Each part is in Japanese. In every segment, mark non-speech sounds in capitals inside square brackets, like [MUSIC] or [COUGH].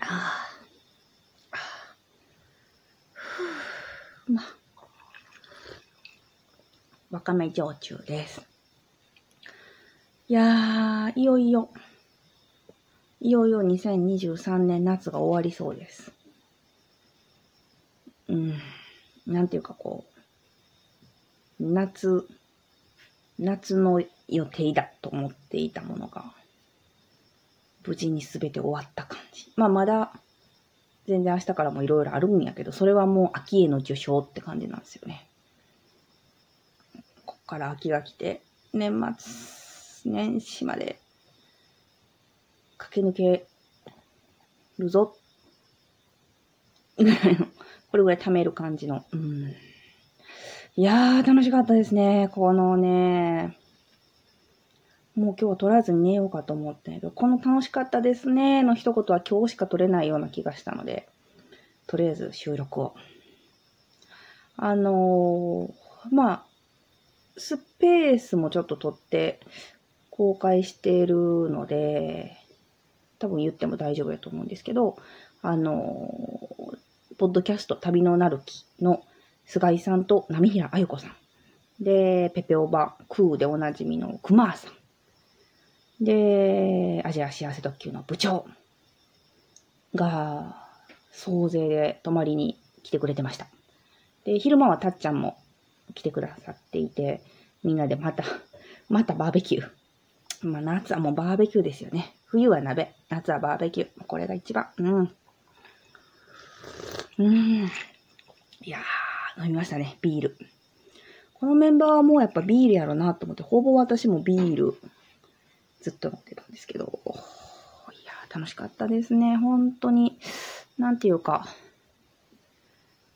ああ。ふうまあ。わかめ焼酎です。いやー、いよいよ、いよいよ2023年夏が終わりそうです。うん。なんていうかこう、夏、夏の予定だと思っていたものが、無事に全て終わった感じ。まあまだ、全然明日からもいろいろあるんやけど、それはもう秋への受賞って感じなんですよね。こっから秋が来て、年末、年始まで、駆け抜けるぞ。ぐらいの、これぐらい貯める感じの。うん。いやー、楽しかったですね。このね、もう今日は取らずに寝ようかと思ったけど、この楽しかったですねの一言は今日しか取れないような気がしたので、とりあえず収録を。あのーまあ、スペースもちょっと取って公開しているので、多分言っても大丈夫やと思うんですけど、あのーポッドキャスト旅のなる木の菅井さんと波平あゆ子さん。で、ペペオバクーでおなじみのクマーさん。で、アジア幸せ特急の部長が、総勢で泊まりに来てくれてました。で、昼間はたっちゃんも来てくださっていて、みんなでまた、[LAUGHS] またバーベキュー。まあ、夏はもうバーベキューですよね。冬は鍋、夏はバーベキュー。これが一番。うん。うん。いやー、飲みましたね、ビール。このメンバーはもうやっぱビールやろなと思って、ほぼ私もビールずっと飲んでたんですけど、いや、楽しかったですね。本当に、なんていうか。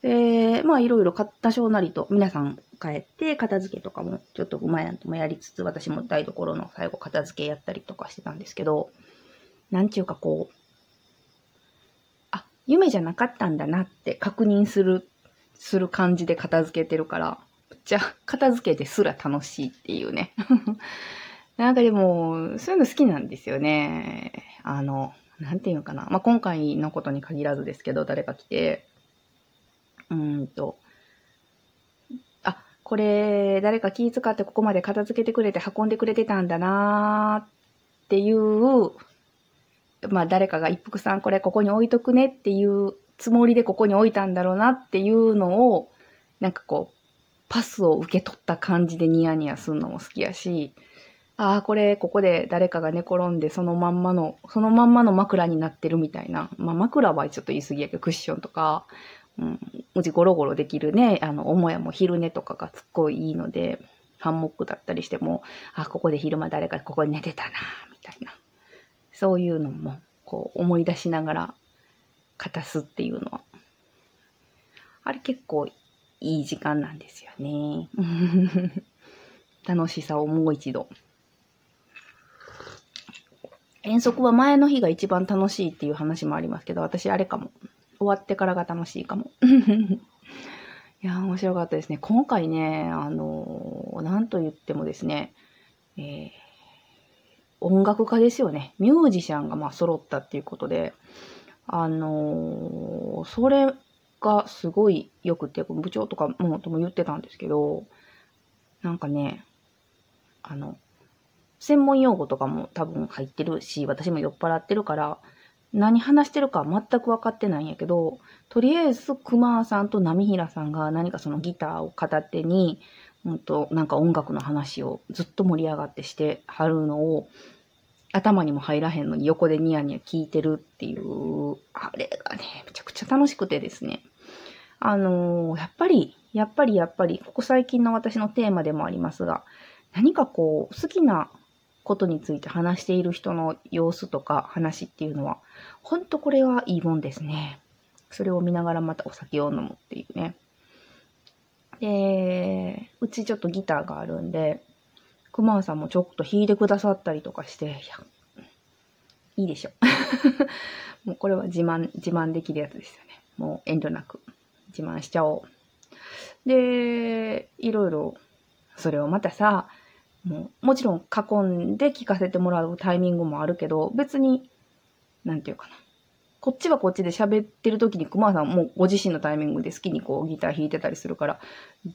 で、まあいろいろ多少なりと皆さん帰って片付けとかもちょっとうまいなんともやりつつ、私も台所の最後片付けやったりとかしてたんですけど、なんていうかこう、あ、夢じゃなかったんだなって確認する、する感じで片付けてるから、じゃあ片付けですら楽しいっていうね。なんかでも、そういうの好きなんですよね。あの、なんていうのかな。まあ、今回のことに限らずですけど、誰か来て、うーんと、あ、これ、誰か気遣ってここまで片付けてくれて運んでくれてたんだなーっていう、まあ、誰かが一服さんこれここに置いとくねっていうつもりでここに置いたんだろうなっていうのを、なんかこう、パスを受け取った感じでニヤニヤするのも好きやし、ああ、これ、ここで誰かが寝転んで、そのまんまの、そのまんまの枕になってるみたいな。まあ、枕はちょっと言い過ぎやけど、クッションとか、うん、うちゴロゴロできるね、あの、母屋も昼寝とかがすっごいいいので、ハンモックだったりしても、あ、ここで昼間誰かここに寝てたな、みたいな。そういうのも、こう、思い出しながら、片すっていうのは。あれ結構いい時間なんですよね。[LAUGHS] 楽しさをもう一度。遠足は前の日が一番楽しいっていう話もありますけど、私あれかも。終わってからが楽しいかも。[LAUGHS] いや、面白かったですね。今回ね、あのーなんと言ってもですね、えー音楽家ですよね。ミュージシャンがまあ揃ったっていうことで、あのそれがすごいよくて、部長とかもとも言ってたんですけど、なんかね、あの、専門用語とかも多分入ってるし、私も酔っ払ってるから、何話してるか全く分かってないんやけど、とりあえず熊さんと波平さんが何かそのギターを片手に、うんと、なんか音楽の話をずっと盛り上がってしてはるのを、頭にも入らへんのに横でニヤニヤ聞いてるっていう、あれがね、めちゃくちゃ楽しくてですね。あのーやっぱり、やっぱりやっぱり、ここ最近の私のテーマでもありますが、何かこう、好きなことについて話している人の様子とか話っていうのは、ほんとこれはいいもんですね。それを見ながらまたお酒を飲むっていうね。で、うちちょっとギターがあるんで、熊さんもちょっと弾いてくださったりとかして、いや、いいでしょ。[LAUGHS] もうこれは自慢、自慢できるやつですよね。もう遠慮なく自慢しちゃおう。で、いろいろ、それをまたさ、も、もちろん囲んで聞かせてもらうタイミングもあるけど、別に、なんていうかな。こっちはこっちで喋ってる時に熊さんもご自身のタイミングで好きにこうギター弾いてたりするから、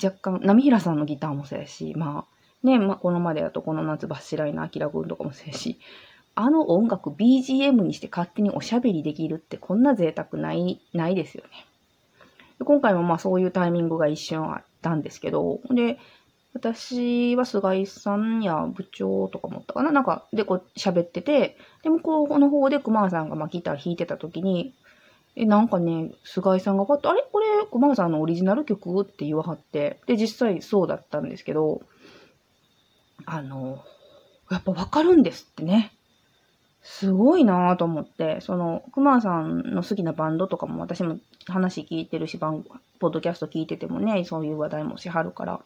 若干、波平さんのギターもそうやし、まあ、ね、まあ、このまでやとこの夏バッシライナーキラ君とかもそうやし、あの音楽 BGM にして勝手におしゃべりできるってこんな贅沢ない、ないですよね。今回もまあそういうタイミングが一瞬あったんですけど、で、私は菅井さんや部長とかもったかな。なんか、で、こう喋ってて、で、向こうの方で熊さんがまあギター弾いてた時に、え、なんかね、菅井さんがパッと、あれ？これ、熊さんのオリジナル曲？って言わはって、で、実際そうだったんですけど、あの、やっぱわかるんですってね。すごいなぁと思って、その、熊さんの好きなバンドとかも私も話聞いてるし、バンポッドキャスト聞いててもね、そういう話題もしはるから、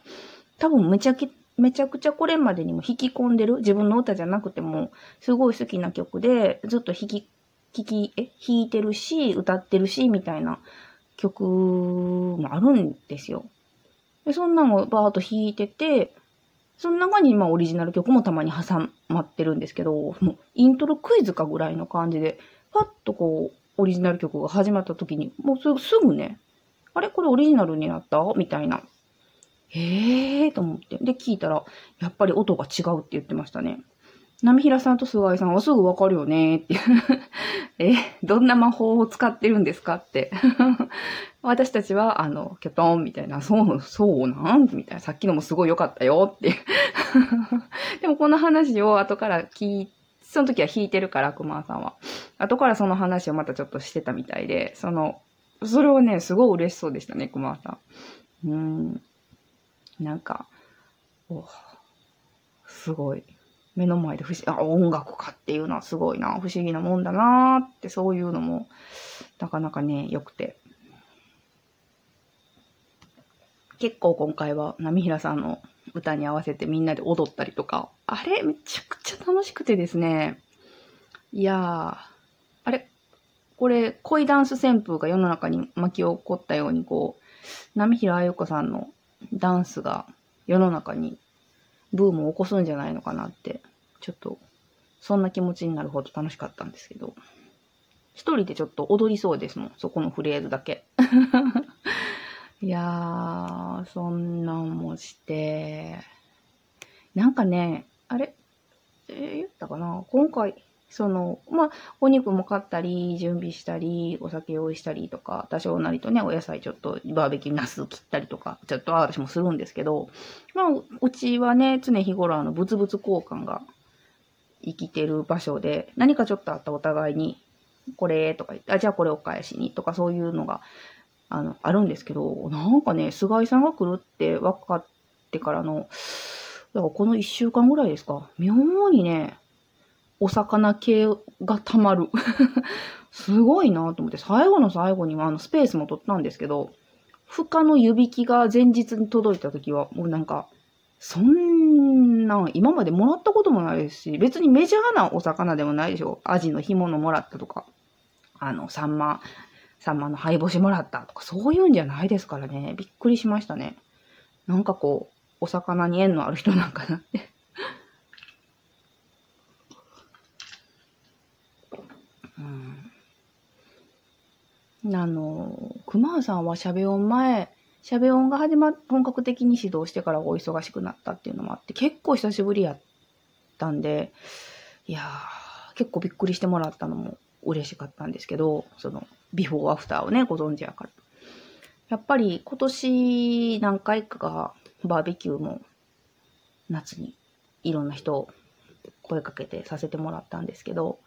多分めちゃ、めちゃくちゃこれまでにも弾き込んでる、自分の歌じゃなくても、すごい好きな曲で、ずっと弾き、弾き、え、弾いてるし、歌ってるし、みたいな曲もあるんですよ。で、そんなのをバーっと弾いてて、その中にまあオリジナル曲もたまに挟まってるんですけど、もうイントロクイズかぐらいの感じで、パッとこう、オリジナル曲が始まった時に、もうすぐね、あれ？これオリジナルになった？みたいなへえーと思って。で、聞いたら、やっぱり音が違うって言ってましたね。波平さんと菅井さんはすぐわかるよねっていう。[LAUGHS] え、どんな魔法を使ってるんですかって。[LAUGHS] 私たちは、あの、キョトンみたいな、そう、そうなん？みたいな、さっきのもすごい良かったよって。[LAUGHS] でもこの話を後から聞いその時は弾いてるから、熊さんは。後からその話をまたちょっとしてたみたいで、その、それをね、すごい嬉しそうでしたね、熊さん。うん。なんか、おすごい。目の前で不思、あ、音楽かっていうのはすごいな、不思議なもんだなって、そういうのも、なかなかね、良くて。結構今回は、波平さんの歌に合わせてみんなで踊ったりとか、あれめちゃくちゃ楽しくてですね。いやー、あれこれ、恋ダンス旋風が世の中に巻き起こったように、こう、波平あゆ子さんのダンスが世の中にブームを起こすんじゃないのかなって、ちょっと、そんな気持ちになるほど楽しかったんですけど、一人でちょっと踊りそうですもん、そこのフレーズだけ。[LAUGHS] いやー、そんなんもして、なんかね、あれ、えー、言ったかな？今回、その、まあ、お肉も買ったり、準備したり、お酒用意したりとか、多少なりとね、お野菜ちょっとバーベキューナス切ったりとか、ちょっと私もするんですけど、まあ、うちはね、常日頃あの、物々交換が生きてる場所で、何かちょっとあったお互いに、これとか言って、あ、じゃあこれお返しにとかそういうのが、あの、あるんですけど、なんかね、菅井さんが来るって分かってからの、だからこの一週間ぐらいですか、妙にね、お魚系がたまる。[LAUGHS] すごいなと思って、最後の最後にはあのスペースも取ったんですけど、負荷の湯引きが前日に届いた時は、もうなんか、そんな、今までもらったこともないですし、別にメジャーなお魚でもないでしょ。アジの干物もらったとか、あの、サンマ、サンマの灰干しもらったとか、そういうんじゃないですからね。びっくりしましたね。なんかこう、お魚に縁のある人なんかなってあの、熊さんはしゃべ音前、しゃべ音が始まっ、本格的に指導してからお忙しくなったっていうのもあって、結構久しぶりやったんで、いやー、結構びっくりしてもらったのも嬉しかったんですけど、その、ビフォーアフターをね、ご存知やから。やっぱり今年何回かバーベキューも夏にいろんな人を声かけてさせてもらったんですけど、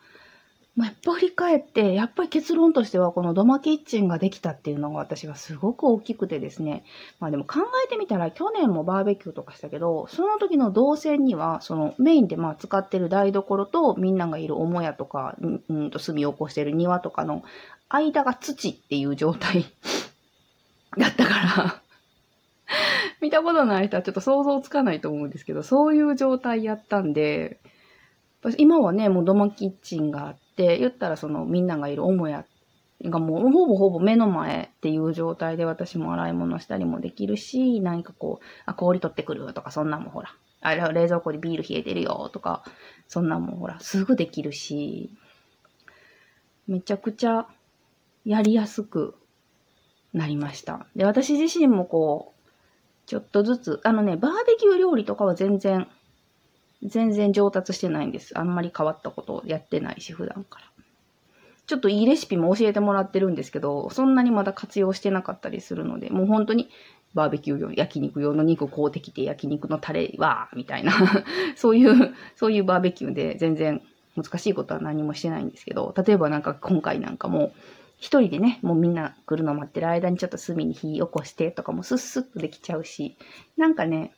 まあ、やっぱ振り返って、やっぱり結論としては、この土間キッチンができたっていうのが私はすごく大きくてですね。まあでも考えてみたら、去年もバーベキューとかしたけど、その時の動線には、そのメインでまあ使ってる台所と、みんながいる母屋とか、うんと炭を起こしてる庭とかの間が土っていう状態 [LAUGHS] だったから見たことない人はちょっと想像つかないと思うんですけど、そういう状態やったんで、今はね、もう土間キッチンがあって、言ったらそのみんながいる母屋がもうほぼほぼ目の前っていう状態で私も洗い物したりもできるし、何かこう、あ、氷取ってくるとか、そんなんもほら、あれ、冷蔵庫でビール冷えてるよとか、そんなんもほら、すぐできるし、めちゃくちゃやりやすくなりました。で、私自身もこう、ちょっとずつ、あのね、バーベキュー料理とかは全然、全然上達してないんです。あんまり変わったことをやってないし、普段から。ちょっといいレシピも教えてもらってるんですけど、そんなにまだ活用してなかったりするので、もう本当にバーベキュー用、焼肉用の肉買うてきて焼肉のタレは、みたいな、[LAUGHS] そういう、そういうバーベキューで全然難しいことは何もしてないんですけど、例えばなんか今回なんかも、一人でね、もうみんな来るの待ってる間にちょっと炭に火起こしてとかもスッスッとできちゃうし、なんかね、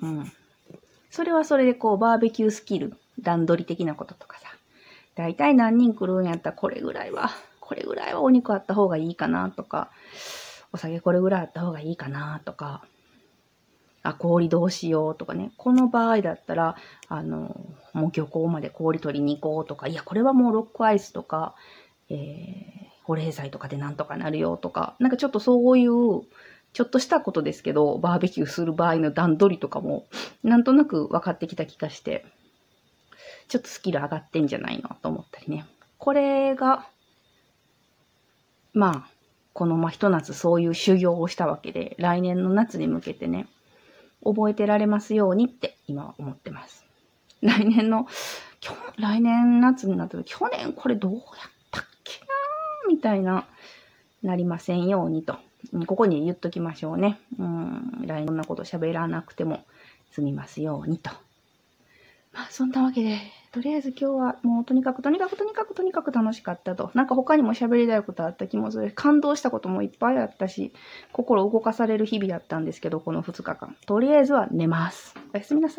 うん。それはそれでこうバーベキュースキル、段取り的なこととかさ、だいたい何人来るんやったらこれぐらいは、これぐらいはお肉あった方がいいかなとか、お酒これぐらいあった方がいいかなとか、あ、氷どうしようとかね。この場合だったら、あの、もう漁港まで氷取りに行こうとか、いや、これはもうロックアイスとか、えー、保冷剤とかでなんとかなるよとか、なんかちょっとそういう、ちょっとしたことですけど、バーベキューする場合の段取りとかも、なんとなく分かってきた気がして、ちょっとスキル上がってんじゃないのと思ったりね。これが、まあ、このまあひと夏そういう修行をしたわけで、来年の夏に向けてね、覚えてられますようにって今は思ってます。来年の、きょ来年夏になったら、去年これどうやったっけなみたいな、なりませんようにと。ここに言っときましょうね。うん、来年のこと喋らなくても済みますようにと。まあ、そんなわけで、とりあえず今日はもうとにかくとにかくとにかくとにかく楽しかったと。なんか他にも喋りたいことあった気もする。感動したこともいっぱいあったし、心動かされる日々だったんですけど、この2日間。とりあえずは寝ます。おやすみなさい。